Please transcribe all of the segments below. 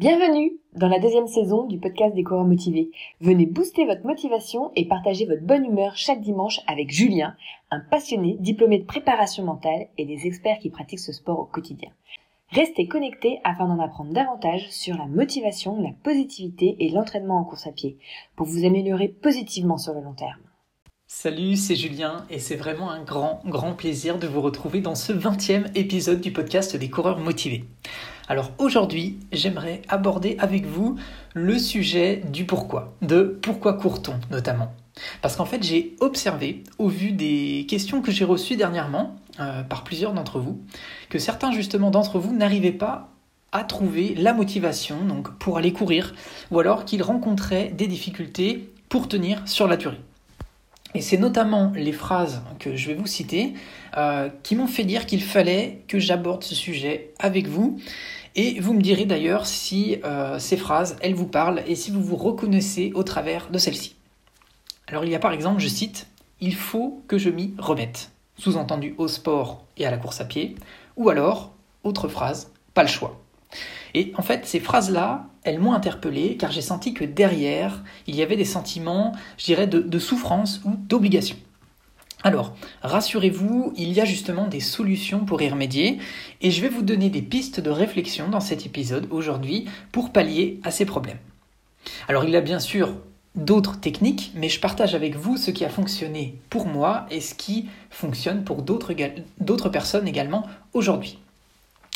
Bienvenue dans la deuxième saison du podcast des coureurs motivés. Venez booster votre motivation et partager votre bonne humeur chaque dimanche avec Julien, un passionné diplômé de préparation mentale et des experts qui pratiquent ce sport au quotidien. Restez connectés afin d'en apprendre davantage sur la motivation, la positivité et l'entraînement en course à pied pour vous améliorer positivement sur le long terme. Salut, c'est Julien et c'est vraiment un grand, grand plaisir de vous retrouver dans ce 20e épisode du podcast des coureurs motivés. Alors aujourd'hui, j'aimerais aborder avec vous le sujet du pourquoi, de pourquoi court-on notamment. Parce qu'en fait, j'ai observé, au vu des questions que j'ai reçues dernièrement euh, par plusieurs d'entre vous, que certains justement d'entre vous n'arrivaient pas à trouver la motivation pour aller courir, ou alors qu'ils rencontraient des difficultés pour tenir sur la durée. Et c'est notamment les phrases que je vais vous citer euh, qui m'ont fait dire qu'il fallait que j'aborde ce sujet avec vous. Et vous me direz d'ailleurs si euh, ces phrases, elles vous parlent et si vous vous reconnaissez au travers de celles-ci. Alors il y a par exemple, je cite, Il faut que je m'y remette, sous-entendu au sport et à la course à pied, ou alors, autre phrase, pas le choix. Et en fait, ces phrases-là, elles m'ont interpellé car j'ai senti que derrière, il y avait des sentiments, je dirais, de, souffrance ou d'obligation. Alors, rassurez-vous, il y a justement des solutions pour y remédier et je vais vous donner des pistes de réflexion dans cet épisode aujourd'hui pour pallier à ces problèmes. Alors, il y a bien sûr d'autres techniques, mais je partage avec vous ce qui a fonctionné pour moi et ce qui fonctionne pour d'autres personnes également aujourd'hui.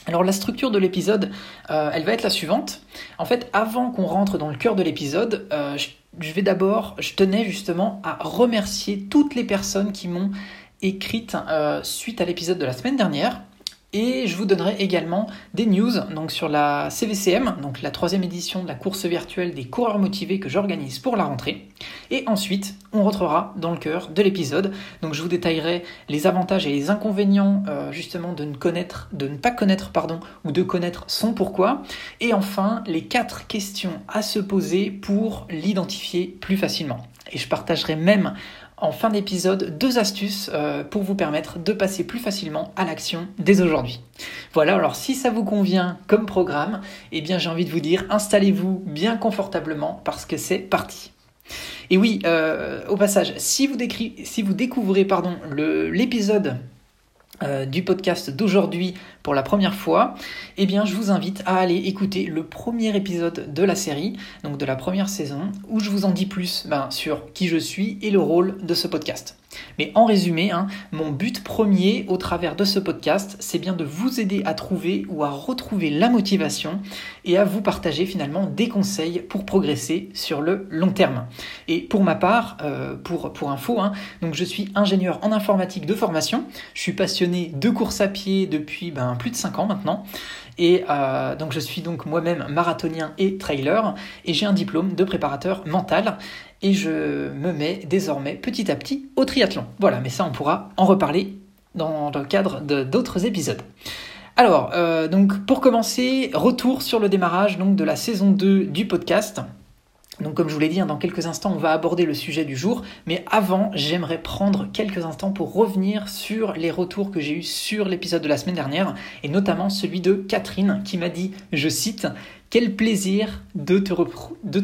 Alors la structure de l'épisode, euh, elle va être la suivante. En fait, avant qu'on rentre dans le cœur de l'épisode, euh, je, vais d'abord, je tenais justement à remercier toutes les personnes qui m'ont écrite euh, suite à l'épisode de la semaine dernière. Et je vous donnerai également des news donc sur la CVCM, donc la troisième édition de la course virtuelle des coureurs motivés que j'organise pour la rentrée. Et ensuite, on rentrera dans le cœur de l'épisode. Donc je vous détaillerai les avantages et les inconvénients euh, justement de ne connaître, de ne pas connaître pardon, ou de connaître son pourquoi. Et enfin, les quatre questions à se poser pour l'identifier plus facilement. Et je partagerai même en fin d'épisode deux astuces euh, pour vous permettre de passer plus facilement à l'action dès aujourd'hui. Voilà, alors si ça vous convient comme programme, eh bien j'ai envie de vous dire installez-vous bien confortablement parce que c'est parti. Et oui, euh, au passage, si vous, si vous découvrez l'épisode euh, du podcast d'aujourd'hui pour la première fois, eh bien je vous invite à aller écouter le premier épisode de la série, donc de la première saison, où je vous en dis plus ben, sur qui je suis et le rôle de ce podcast. Mais en résumé, hein, mon but premier au travers de ce podcast, c'est bien de vous aider à trouver ou à retrouver la motivation et à vous partager finalement des conseils pour progresser sur le long terme. Et pour ma part, euh, pour, pour info, hein, donc je suis ingénieur en informatique de formation, je suis passionné de course à pied depuis ben, plus de 5 ans maintenant. Et euh, donc je suis donc moi-même marathonien et trailer et j'ai un diplôme de préparateur mental et je me mets désormais petit à petit au triathlon. Voilà, mais ça on pourra en reparler dans le cadre d'autres épisodes. Alors, euh, donc pour commencer, retour sur le démarrage donc, de la saison 2 du podcast. Donc comme je vous l'ai dit, hein, dans quelques instants, on va aborder le sujet du jour. Mais avant, j'aimerais prendre quelques instants pour revenir sur les retours que j'ai eus sur l'épisode de la semaine dernière, et notamment celui de Catherine qui m'a dit, je cite, quel plaisir de te,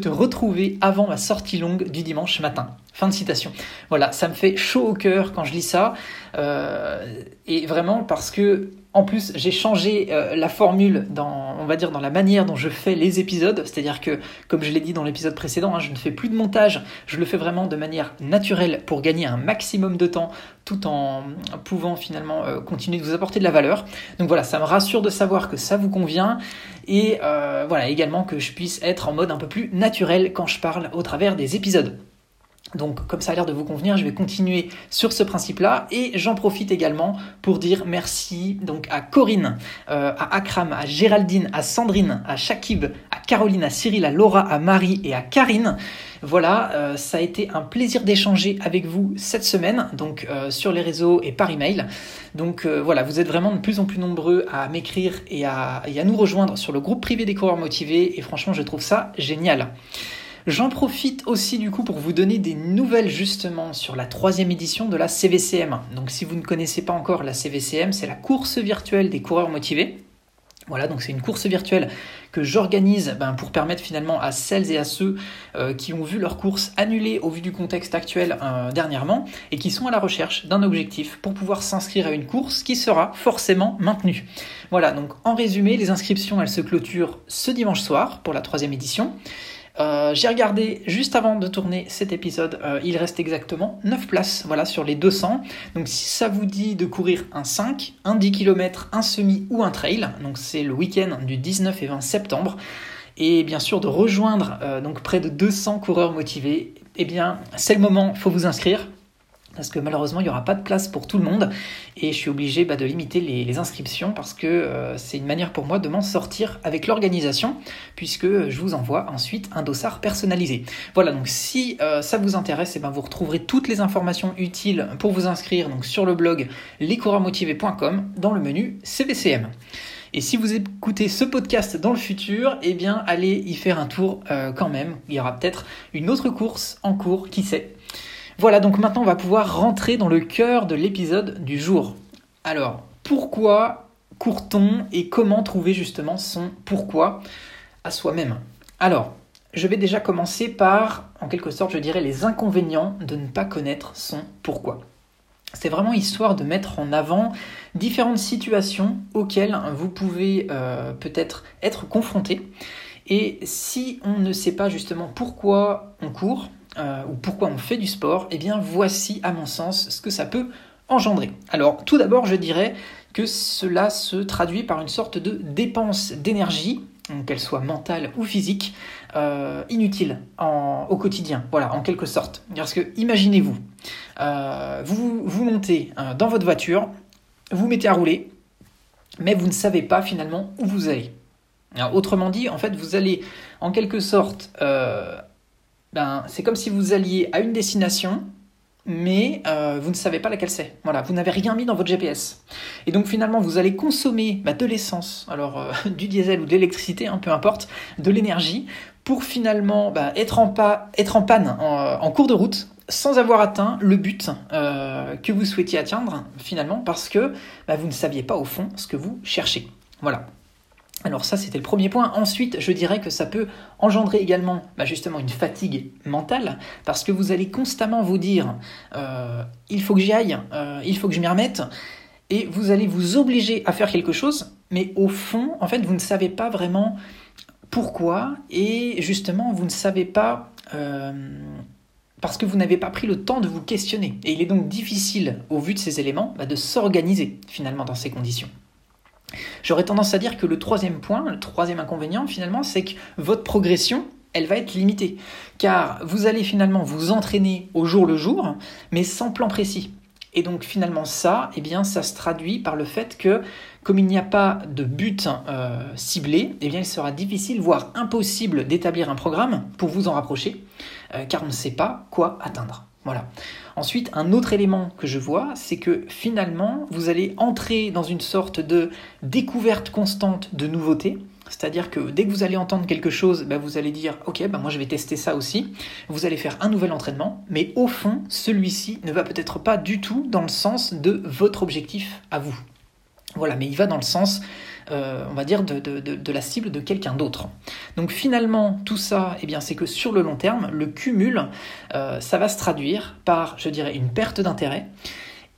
retrouver avant ma sortie longue du dimanche matin. Fin de citation. Voilà, ça me fait chaud au cœur quand je lis ça. Euh, et vraiment parce que en plus, j'ai changé euh, la formule dans, on va dire, dans la manière dont je fais les épisodes. C'est-à-dire que, comme je l'ai dit dans l'épisode précédent, hein, je ne fais plus de montage. Je le fais vraiment de manière naturelle pour gagner un maximum de temps, tout en pouvant finalement euh, continuer de vous apporter de la valeur. Donc voilà, ça me rassure de savoir que ça vous convient et voilà également que je puisse être en mode un peu plus naturel quand je parle au travers des épisodes. Donc comme ça a l'air de vous convenir, je vais continuer sur ce principe-là et j'en profite également pour dire merci donc à Corinne, euh, à Akram, à Géraldine, à Sandrine, à Shakib, à Caroline, à Cyril, à Laura, à Marie et à Karine. Voilà, euh, ça a été un plaisir d'échanger avec vous cette semaine, donc euh, sur les réseaux et par email. Donc voilà, vous êtes vraiment de plus en plus nombreux à m'écrire et à, et à nous rejoindre sur le groupe privé des coureurs motivés et franchement je trouve ça génial. J'en profite aussi du coup pour vous donner des nouvelles justement sur la troisième édition de la CVCM. Donc si vous ne connaissez pas encore la CVCM, c'est la course virtuelle des coureurs motivés. Voilà, donc c'est une course virtuelle que j'organise ben, pour permettre finalement à celles et à ceux euh, qui ont vu leur course annulée au vu du contexte actuel euh, dernièrement et qui sont à la recherche d'un objectif pour pouvoir s'inscrire à une course qui sera forcément maintenue. Voilà, donc en résumé, les inscriptions elles se clôturent ce dimanche soir pour la troisième édition. Euh, j'ai regardé juste avant de tourner cet épisode, euh, il reste exactement 9 places voilà, sur les 200. Donc si ça vous dit de courir un 5, un 10 km, un semi ou un trail, donc c'est le week-end du 19 et 20 septembre, et bien sûr de rejoindre euh, donc près de 200 coureurs motivés, eh bien c'est le moment, il faut vous inscrire parce que malheureusement il n'y aura pas de place pour tout le monde et je suis obligé bah, de limiter les, inscriptions parce que euh, c'est une manière pour moi de m'en sortir avec l'organisation puisque je vous envoie ensuite un dossard personnalisé. Voilà donc si euh, ça vous intéresse, et eh ben, vous retrouverez toutes les informations utiles pour vous inscrire donc sur le blog lescoureursmotivés.com dans le menu CVCM. Et si vous écoutez ce podcast dans le futur, eh bien allez y faire un tour euh, quand même. Il y aura peut-être une autre course en cours, qui sait. Voilà, donc maintenant on va pouvoir rentrer dans le cœur de l'épisode du jour. Alors, pourquoi court-on et comment trouver justement son pourquoi à soi-même? Alors, je vais déjà commencer par, en quelque sorte, je dirais, les inconvénients de ne pas connaître son pourquoi. C'est vraiment histoire de mettre en avant différentes situations auxquelles vous pouvez euh, peut-être être confronté. Et si on ne sait pas justement pourquoi on court, euh, ou pourquoi on fait du sport, eh bien voici à mon sens ce que ça peut engendrer. Alors tout d'abord je dirais que cela se traduit par une sorte de dépense d'énergie, qu'elle soit mentale ou physique, euh, inutile au quotidien, voilà, en quelque sorte. Parce que imaginez-vous, euh, vous, vous montez dans votre voiture, vous mettez à rouler, mais vous ne savez pas finalement où vous allez. autrement dit, en fait, vous allez en quelque sorte ben, c'est comme si vous alliez à une destination, mais euh, vous ne savez pas laquelle c'est. Voilà, vous n'avez rien mis dans votre GPS. Et donc finalement, vous allez consommer bah, de l'essence, alors euh, du diesel ou de l'électricité, hein, peu importe, de l'énergie, pour finalement bah, être, en être, en panne en, cours de route sans avoir atteint le but euh, que vous souhaitiez atteindre finalement parce que bah, vous ne saviez pas au fond ce que vous cherchez. Voilà. Alors ça, c'était le premier point. Ensuite, je dirais que ça peut engendrer également bah, justement une fatigue mentale, parce que vous allez constamment vous dire, euh, il faut que j'y aille, euh, il faut que je m'y remette, et vous allez vous obliger à faire quelque chose, mais au fond, en fait, vous ne savez pas vraiment pourquoi, et justement, vous ne savez pas... Euh, parce que vous n'avez pas pris le temps de vous questionner. Et il est donc difficile, au vu de ces éléments, bah, de s'organiser finalement dans ces conditions. J'aurais tendance à dire que le troisième point, le troisième inconvénient finalement, c'est que votre progression, elle va être limitée. Car vous allez finalement vous entraîner au jour le jour, mais sans plan précis. Et donc finalement ça, eh bien, ça se traduit par le fait que comme il n'y a pas de but euh, ciblé, eh bien, il sera difficile, voire impossible d'établir un programme pour vous en rapprocher, euh, car on ne sait pas quoi atteindre. Voilà. Ensuite, un autre élément que je vois, c'est que finalement, vous allez entrer dans une sorte de découverte constante de nouveautés. C'est-à-dire que dès que vous allez entendre quelque chose, bah, vous allez dire Ok, bah, moi je vais tester ça aussi. Vous allez faire un nouvel entraînement, mais au fond, celui-ci ne va peut-être pas du tout dans le sens de votre objectif à vous. Voilà, mais il va dans le sens euh, on va dire, de, la cible de quelqu'un d'autre. Donc finalement, tout ça, eh bien, c'est que sur le long terme, le cumul, euh, ça va se traduire par, je dirais, une perte d'intérêt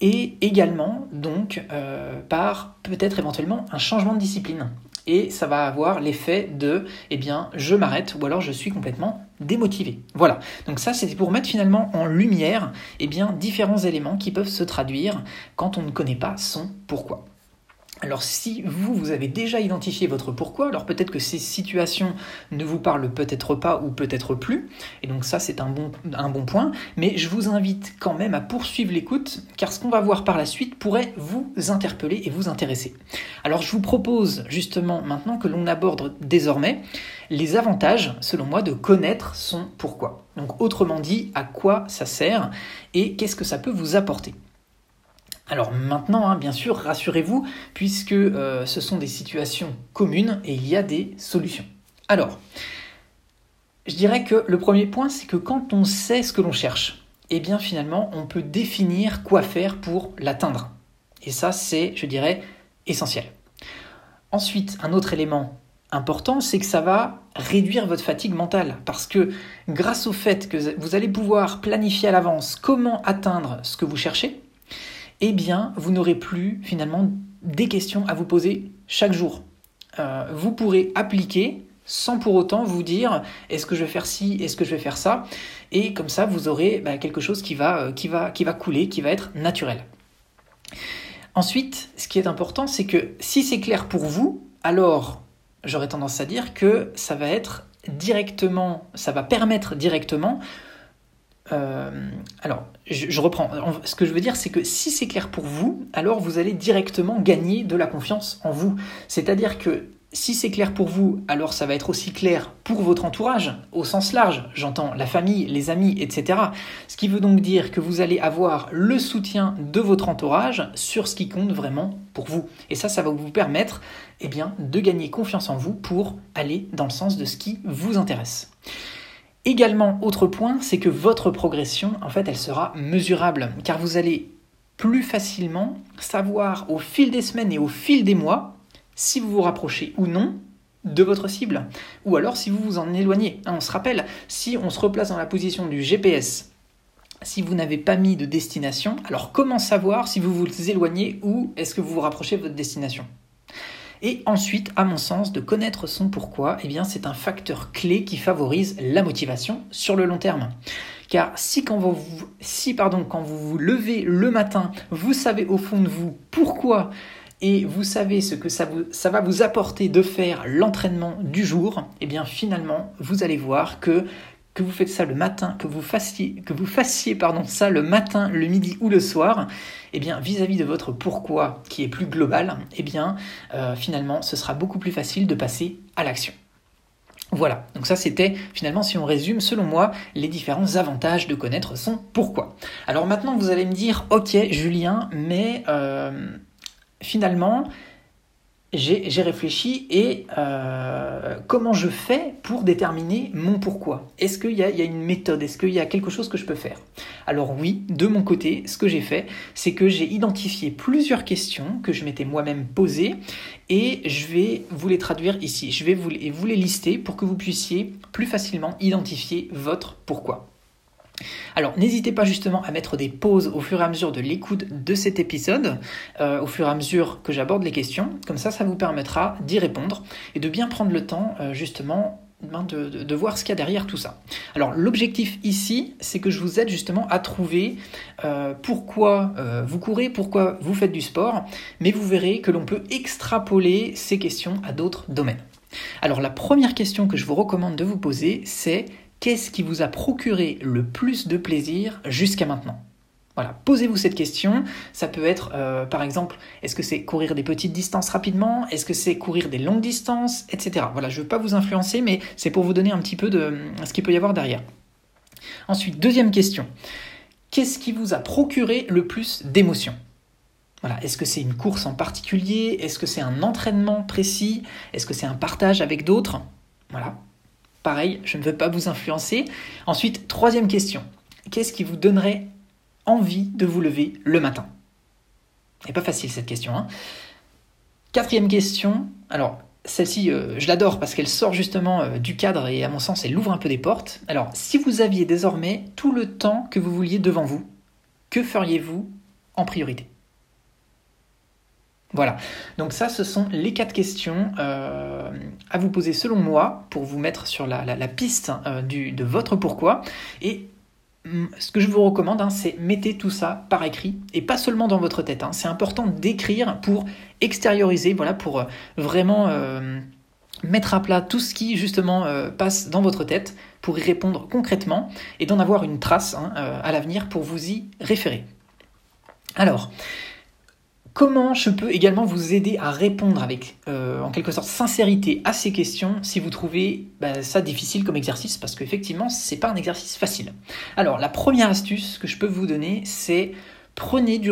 et également, donc, euh, par peut-être éventuellement un changement de discipline. Et ça va avoir l'effet de, eh bien, je m'arrête ou alors je suis complètement démotivé. Voilà. Donc ça, c'était pour mettre finalement en lumière, eh bien, différents éléments qui peuvent se traduire quand on ne connaît pas son pourquoi. Alors si vous, vous avez déjà identifié votre pourquoi, alors peut-être que ces situations ne vous parlent peut-être pas ou peut-être plus, et donc ça c'est un bon, point, mais je vous invite quand même à poursuivre l'écoute, car ce qu'on va voir par la suite pourrait vous interpeller et vous intéresser. Alors je vous propose justement maintenant que l'on aborde désormais les avantages, selon moi, de connaître son pourquoi. Donc autrement dit, à quoi ça sert et qu'est-ce que ça peut vous apporter. Alors maintenant, hein, bien sûr, rassurez-vous, puisque euh, ce sont des situations communes et il y a des solutions. Alors, je dirais que le premier point, c'est que quand on sait ce que l'on cherche, eh bien finalement, on peut définir quoi faire pour l'atteindre. Et ça, c'est, je dirais, essentiel. Ensuite, un autre élément important, c'est que ça va réduire votre fatigue mentale. Parce que grâce au fait que vous allez pouvoir planifier à l'avance comment atteindre ce que vous cherchez, eh bien, vous n'aurez plus finalement des questions à vous poser chaque jour. Euh, vous pourrez appliquer sans pour autant vous dire est-ce que je vais faire ci, est-ce que je vais faire ça, et comme ça vous aurez bah, quelque chose qui va, euh, qui, va, qui va couler, qui va être naturel. Ensuite, ce qui est important, c'est que si c'est clair pour vous, alors j'aurais tendance à dire que ça va être directement, ça va permettre directement euh, alors, je, reprends. Ce que je veux dire, c'est que si c'est clair pour vous, alors vous allez directement gagner de la confiance en vous. C'est-à-dire que si c'est clair pour vous, alors ça va être aussi clair pour votre entourage, au sens large, j'entends la famille, les amis, etc. Ce qui veut donc dire que vous allez avoir le soutien de votre entourage sur ce qui compte vraiment pour vous. Et ça, ça va vous permettre eh bien, de gagner confiance en vous pour aller dans le sens de ce qui vous intéresse. Également, autre point, c'est que votre progression, en fait, elle sera mesurable, car vous allez plus facilement savoir au fil des semaines et au fil des mois si vous vous rapprochez ou non de votre cible, ou alors si vous vous en éloignez. Hein, on se rappelle, si on se replace dans la position du GPS, si vous n'avez pas mis de destination, alors comment savoir si vous vous éloignez ou est-ce que vous vous rapprochez de votre destination? Et ensuite, à mon sens, de connaître son pourquoi, eh bien, c'est un facteur clé qui favorise la motivation sur le long terme. Car si quand vous, vous levez le matin, vous savez au fond de vous pourquoi et vous savez ce que ça, vous, ça va vous apporter de faire l'entraînement du jour, eh bien finalement, vous allez voir que que vous faites ça le matin, que vous fassiez, que vous fassiez pardon, ça le matin, le midi ou le soir, eh bien vis-à-vis de votre pourquoi qui est plus global, eh bien euh, finalement ce sera beaucoup plus facile de passer à l'action. Voilà, donc ça c'était finalement si on résume selon moi les différents avantages de connaître son pourquoi. Alors maintenant vous allez me dire ok Julien mais euh, finalement, j'ai réfléchi et euh, comment je fais pour déterminer mon pourquoi? Est-ce qu'il y, y, a une méthode? Est-ce qu'il y a quelque chose que je peux faire? Alors oui, de mon côté, ce que j'ai fait, c'est que j'ai identifié plusieurs questions que je m'étais moi-même posées et je vais vous les traduire ici. Je vais vous les lister pour que vous puissiez plus facilement identifier votre pourquoi. Alors n'hésitez pas justement à mettre des pauses au fur et à mesure de l'écoute de cet épisode, euh, au fur et à mesure que j'aborde les questions, comme ça ça vous permettra d'y répondre et de bien prendre le temps euh, justement ben, de, voir ce qu'il y a derrière tout ça. Alors l'objectif ici, c'est que je vous aide justement à trouver euh, pourquoi vous courez, pourquoi vous faites du sport, mais vous verrez que l'on peut extrapoler ces questions à d'autres domaines. Alors la première question que je vous recommande de vous poser, c'est qu'est-ce qui vous a procuré le plus de plaisir jusqu'à maintenant? Voilà, posez-vous cette question. Ça peut être, euh, par exemple, est-ce que c'est courir des petites distances rapidement? Est-ce que c'est courir des longues distances? Etc. Voilà, je ne veux pas vous influencer, mais c'est pour vous donner un petit peu de ce qu'il peut y avoir derrière. Ensuite, deuxième question. Qu'est-ce qui vous a procuré le plus d'émotions? Voilà. Est-ce que c'est une course en particulier? Est-ce que c'est un entraînement précis? Est-ce que c'est un partage avec d'autres? Voilà. Pareil, je ne veux pas vous influencer. Ensuite, troisième question. Qu'est-ce qui vous donnerait envie de vous lever le matin? C'est pas facile cette question. Hein Quatrième question. Alors, celle-ci, euh, je l'adore parce qu'elle sort justement euh, du cadre et à mon sens, elle ouvre un peu des portes. Alors, si vous aviez désormais tout le temps que vous vouliez devant vous, que feriez-vous en priorité? Voilà, donc ça ce sont les quatre questions euh, à vous poser selon moi pour vous mettre sur la, piste euh, de votre pourquoi. Et mm, ce que je vous recommande, hein, c'est mettez tout ça par écrit et pas seulement dans votre tête. Hein. C'est important d'écrire pour extérioriser, voilà, pour euh, vraiment mettre à plat tout ce qui justement passe dans votre tête pour y répondre concrètement et d'en avoir une trace hein, à l'avenir pour vous y référer. Alors, Comment je peux également vous aider à répondre avec, euh, en quelque sorte, sincérité à ces questions si vous trouvez bah, ça difficile comme exercice? Parce qu'effectivement, c'est pas un exercice facile. Alors, la première astuce que je peux vous donner, c'est prenez du,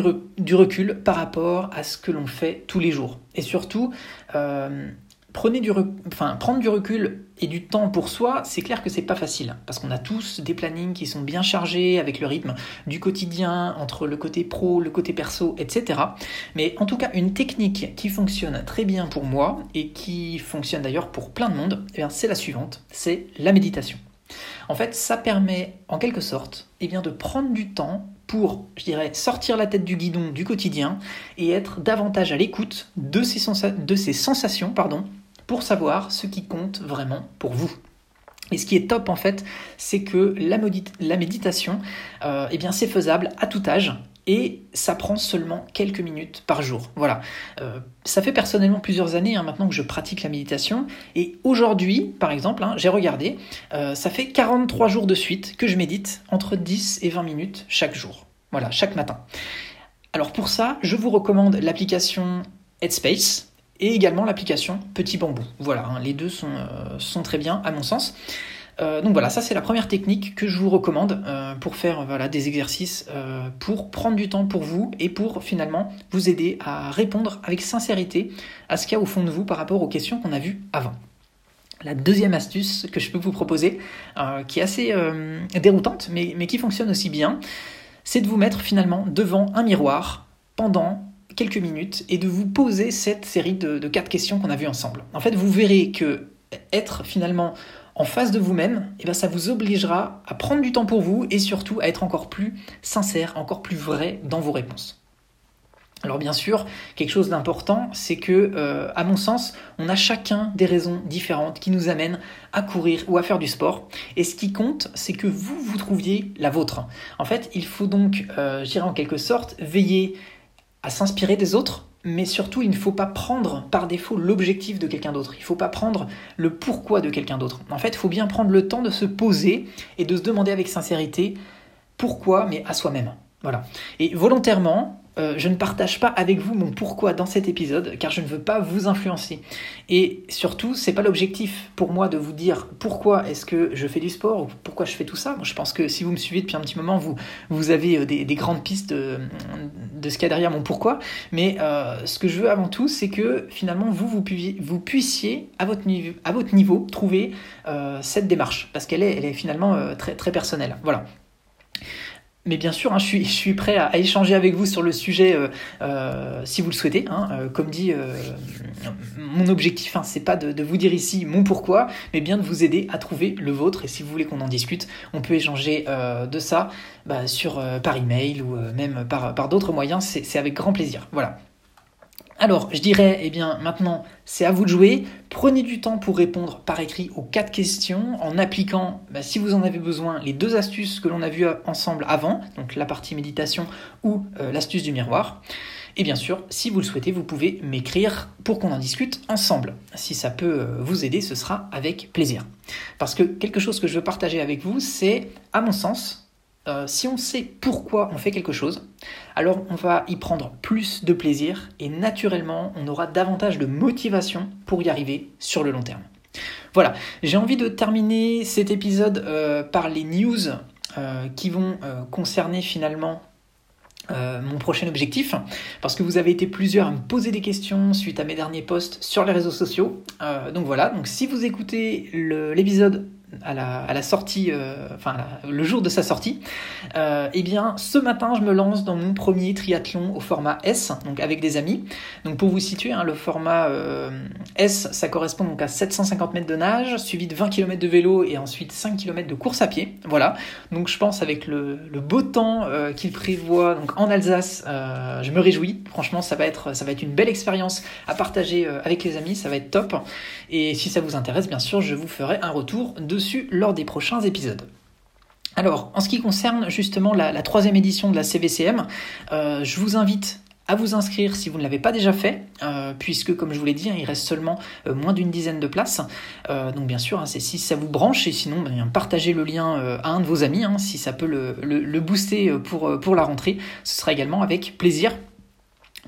recul par rapport à ce que l'on fait tous les jours. Et surtout, euh, prendre du recul et du temps pour soi, c'est clair que c'est pas facile parce qu'on a tous des plannings qui sont bien chargés avec le rythme du quotidien entre le côté pro, le côté perso, etc. Mais en tout cas, une technique qui fonctionne très bien pour moi et qui fonctionne d'ailleurs pour plein de monde, eh c'est la suivante, c'est la méditation. En fait, ça permet en quelque sorte eh bien, de prendre du temps pour, je dirais, sortir la tête du guidon du quotidien et être davantage à l'écoute de ces, de ces sensations pardon, pour savoir ce qui compte vraiment pour vous. Et ce qui est top en fait, c'est que la, la méditation, euh, eh bien c'est faisable à tout âge et ça prend seulement quelques minutes par jour. Voilà. Euh, ça fait personnellement plusieurs années hein, maintenant que je pratique la méditation et aujourd'hui, par exemple, hein, j'ai regardé, euh, ça fait 43 jours de suite que je médite entre 10 et 20 minutes chaque jour. Voilà, chaque matin. Alors pour ça, je vous recommande l'application Headspace et également l'application Petit Bambou. Voilà, hein, les deux sont, euh, sont, très bien à mon sens. Euh, donc voilà, ça c'est la première technique que je vous recommande euh, pour faire voilà, des exercices, pour prendre du temps pour vous et pour finalement vous aider à répondre avec sincérité à ce qu'il y a au fond de vous par rapport aux questions qu'on a vues avant. La deuxième astuce que je peux vous proposer, qui est assez déroutante mais, mais qui fonctionne aussi bien, c'est de vous mettre finalement devant un miroir pendant quelques minutes et de vous poser cette série de, quatre questions qu'on a vues ensemble. En fait, vous verrez que être finalement en face de vous-même, eh ben, ça vous obligera à prendre du temps pour vous et surtout à être encore plus sincère, encore plus vrai dans vos réponses. Alors bien sûr, quelque chose d'important, c'est que, euh, à mon sens, on a chacun des raisons différentes qui nous amènent à courir ou à faire du sport. Et ce qui compte, c'est que vous, vous trouviez la vôtre. En fait, il faut donc, euh, je dirais en quelque sorte, veiller à s'inspirer des autres, mais surtout il ne faut pas prendre par défaut l'objectif de quelqu'un d'autre. Il ne faut pas prendre le pourquoi de quelqu'un d'autre. En fait, il faut bien prendre le temps de se poser et de se demander avec sincérité pourquoi, mais à soi-même. Voilà. Et volontairement, euh, je ne partage pas avec vous mon pourquoi dans cet épisode, car je ne veux pas vous influencer. Et surtout, c'est pas l'objectif pour moi de vous dire pourquoi est-ce que je fais du sport ou pourquoi je fais tout ça. je pense que si vous me suivez depuis un petit moment, vous, vous avez euh, des, grandes pistes de, ce qu'il y a derrière mon pourquoi. Mais euh, ce que je veux avant tout, c'est que finalement, vous, vous, puissiez, à votre niveau, trouver cette démarche, parce qu'elle est, est finalement très, très personnelle. Voilà. Mais bien sûr, hein, je, suis, prêt à, échanger avec vous sur le sujet euh, euh, si vous le souhaitez. Hein. Euh, comme dit, mon objectif, hein, c'est pas de, vous dire ici mon pourquoi, mais bien de vous aider à trouver le vôtre. Et si vous voulez qu'on en discute, on peut échanger de ça bah, sur, par email ou même par d'autres moyens. C'est avec grand plaisir. Voilà. Alors, je dirais, eh bien, maintenant, c'est à vous de jouer. Prenez du temps pour répondre par écrit aux quatre questions en appliquant, bah, si vous en avez besoin, les deux astuces que l'on a vues ensemble avant, donc la partie méditation ou euh, l'astuce du miroir. Et bien sûr, si vous le souhaitez, vous pouvez m'écrire pour qu'on en discute ensemble. Si ça peut euh, vous aider, ce sera avec plaisir. Parce que quelque chose que je veux partager avec vous, c'est, à mon sens, euh, si on sait pourquoi on fait quelque chose, alors on va y prendre plus de plaisir et naturellement on aura davantage de motivation pour y arriver sur le long terme. Voilà, j'ai envie de terminer cet épisode euh, par les news euh, qui vont concerner finalement mon prochain objectif, parce que vous avez été plusieurs à me poser des questions suite à mes derniers posts sur les réseaux sociaux. donc voilà, donc si vous écoutez l'épisode à la, sortie, euh, enfin le jour de sa sortie, euh, eh bien ce matin je me lance dans mon premier triathlon au format S, donc avec des amis. Donc pour vous situer, hein, le format euh, S, ça correspond donc à 750 mètres de nage, suivi de 20 km de vélo et ensuite 5 km de course à pied. Voilà. Donc je pense avec le, beau temps qu'il prévoit donc en Alsace, je me réjouis. Franchement, ça va être ça va être une belle expérience à partager avec les amis, ça va être top. Et si ça vous intéresse, bien sûr, je vous ferai un retour de lors des prochains épisodes. Alors, en ce qui concerne justement la, troisième édition de la CVCM, euh, je vous invite à vous inscrire si vous ne l'avez pas déjà fait, euh, puisque comme je vous l'ai dit, hein, il reste seulement euh, moins d'une dizaine de places. donc bien sûr, hein, c'est si ça vous branche, et sinon, ben, partagez le lien à un de vos amis, hein, si ça peut le, booster pour la rentrée, ce sera également avec plaisir.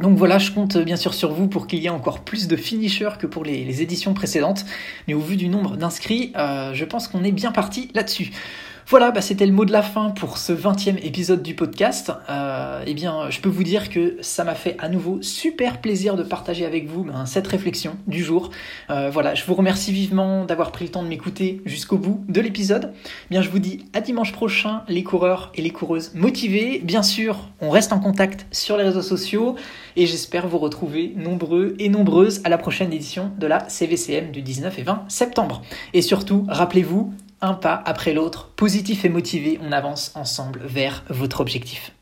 Donc voilà, je compte bien sûr sur vous pour qu'il y ait encore plus de finishers que pour les, éditions précédentes. Mais au vu du nombre d'inscrits, euh, je pense qu'on est bien parti là-dessus. Voilà, bah, c'était le mot de la fin pour ce 20e épisode du podcast. Euh, eh bien, je peux vous dire que ça m'a fait à nouveau super plaisir de partager avec vous ben, cette réflexion du jour. Euh, voilà, je vous remercie vivement d'avoir pris le temps de m'écouter jusqu'au bout de l'épisode. Eh bien, je vous dis à dimanche prochain, les coureurs et les coureuses motivés. Bien sûr, on reste en contact sur les réseaux sociaux et j'espère vous retrouver nombreux et nombreuses à la prochaine édition de la CVCM du 19 et 20 septembre. Et surtout, rappelez-vous, un pas après l'autre, positif et motivé, on avance ensemble vers votre objectif.